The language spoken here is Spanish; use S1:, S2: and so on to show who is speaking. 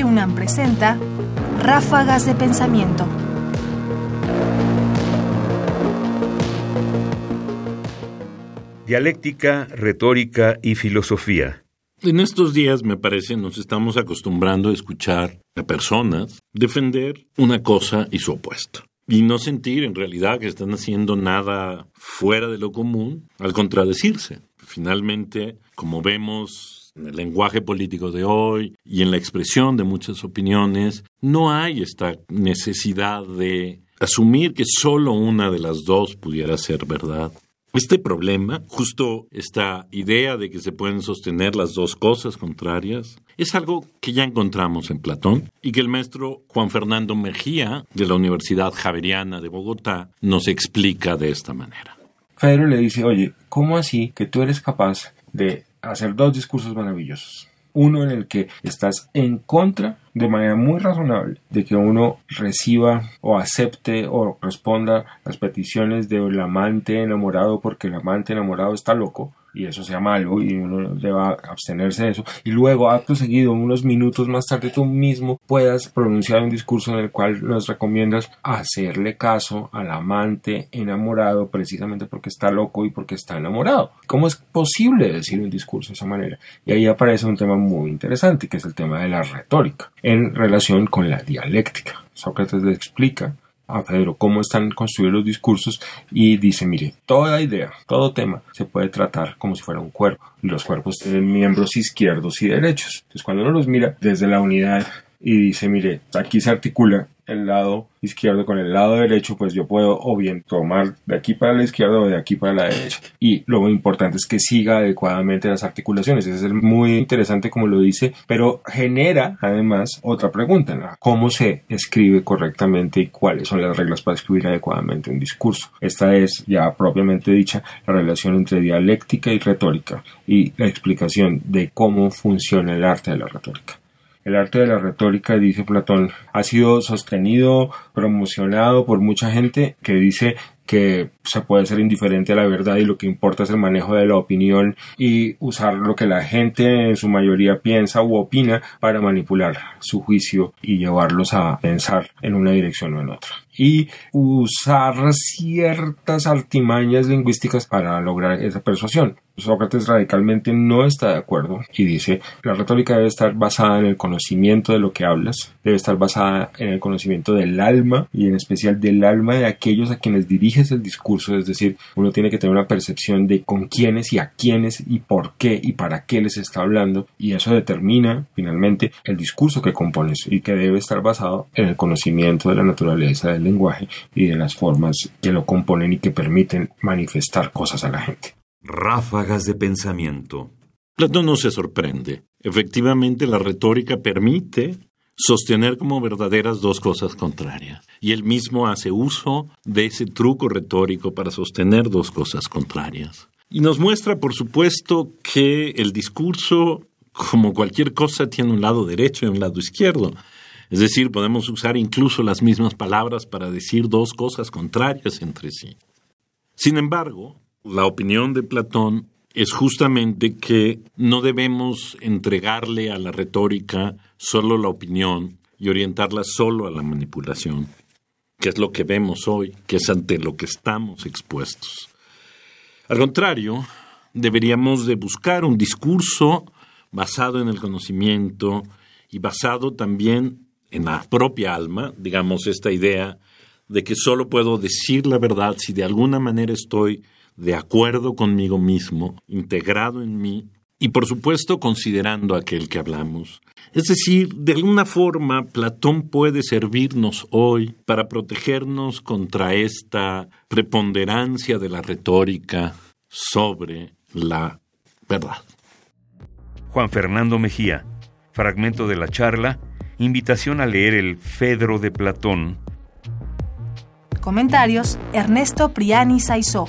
S1: Radio UNAM presenta Ráfagas de Pensamiento.
S2: Dialéctica, retórica y filosofía.
S3: En estos días, me parece, nos estamos acostumbrando a escuchar a personas defender una cosa y su opuesto. Y no sentir en realidad que están haciendo nada fuera de lo común al contradecirse. Finalmente, como vemos en el lenguaje político de hoy y en la expresión de muchas opiniones, no hay esta necesidad de asumir que solo una de las dos pudiera ser verdad. Este problema, justo esta idea de que se pueden sostener las dos cosas contrarias, es algo que ya encontramos en Platón y que el maestro Juan Fernando Mejía de la Universidad Javeriana de Bogotá nos explica de esta manera.
S4: Pedro le dice, oye, ¿cómo así que tú eres capaz de hacer dos discursos maravillosos? Uno en el que estás en contra de manera muy razonable de que uno reciba o acepte o responda las peticiones del amante enamorado porque el amante enamorado está loco y eso sea malo y uno deba abstenerse de eso. Y luego acto seguido unos minutos más tarde tú mismo puedas pronunciar un discurso en el cual nos recomiendas hacerle caso al amante enamorado precisamente porque está loco y porque está enamorado. ¿cómo es posible decir un discurso de esa manera? y ahí aparece un tema muy interesante que es el tema de la retórica en relación con la dialéctica. Sócrates le explica a Pedro cómo están construidos los discursos y dice, mire, toda idea, todo tema se puede tratar como si fuera un cuerpo. Los cuerpos tienen miembros izquierdos y derechos. Entonces cuando uno los mira desde la unidad y dice, mire, aquí se articula el lado izquierdo con el lado derecho, pues yo puedo o bien tomar de aquí para la izquierda o de aquí para la derecha. Y lo importante es que siga adecuadamente las articulaciones. Es muy interesante como lo dice, pero genera además otra pregunta, ¿cómo se escribe correctamente y cuáles son las reglas para escribir adecuadamente un discurso? Esta es ya propiamente dicha la relación entre dialéctica y retórica y la explicación de cómo funciona el arte de la retórica. El arte de la retórica, dice Platón, ha sido sostenido, promocionado por mucha gente que dice que se puede ser indiferente a la verdad y lo que importa es el manejo de la opinión y usar lo que la gente en su mayoría piensa u opina para manipular su juicio y llevarlos a pensar en una dirección o en otra. Y usar ciertas artimañas lingüísticas para lograr esa persuasión. Sócrates radicalmente no está de acuerdo y dice la retórica debe estar basada en el conocimiento de lo que hablas, debe estar basada en el conocimiento del alma y en especial del alma de aquellos a quienes diriges el discurso, es decir, uno tiene que tener una percepción de con quiénes y a quiénes y por qué y para qué les está hablando y eso determina finalmente el discurso que compones y que debe estar basado en el conocimiento de la naturaleza del lenguaje y de las formas que lo componen y que permiten manifestar cosas a la gente.
S2: Ráfagas de pensamiento.
S3: Platón no se sorprende. Efectivamente, la retórica permite sostener como verdaderas dos cosas contrarias. Y él mismo hace uso de ese truco retórico para sostener dos cosas contrarias. Y nos muestra, por supuesto, que el discurso, como cualquier cosa, tiene un lado derecho y un lado izquierdo. Es decir, podemos usar incluso las mismas palabras para decir dos cosas contrarias entre sí. Sin embargo, la opinión de Platón es justamente que no debemos entregarle a la retórica solo la opinión y orientarla solo a la manipulación, que es lo que vemos hoy, que es ante lo que estamos expuestos. Al contrario, deberíamos de buscar un discurso basado en el conocimiento y basado también en la propia alma, digamos esta idea de que solo puedo decir la verdad si de alguna manera estoy de acuerdo conmigo mismo, integrado en mí y por supuesto considerando aquel que hablamos. Es decir, de alguna forma Platón puede servirnos hoy para protegernos contra esta preponderancia de la retórica sobre la verdad.
S2: Juan Fernando Mejía, fragmento de la charla, invitación a leer el Fedro de Platón.
S1: Comentarios, Ernesto Priani Saizó.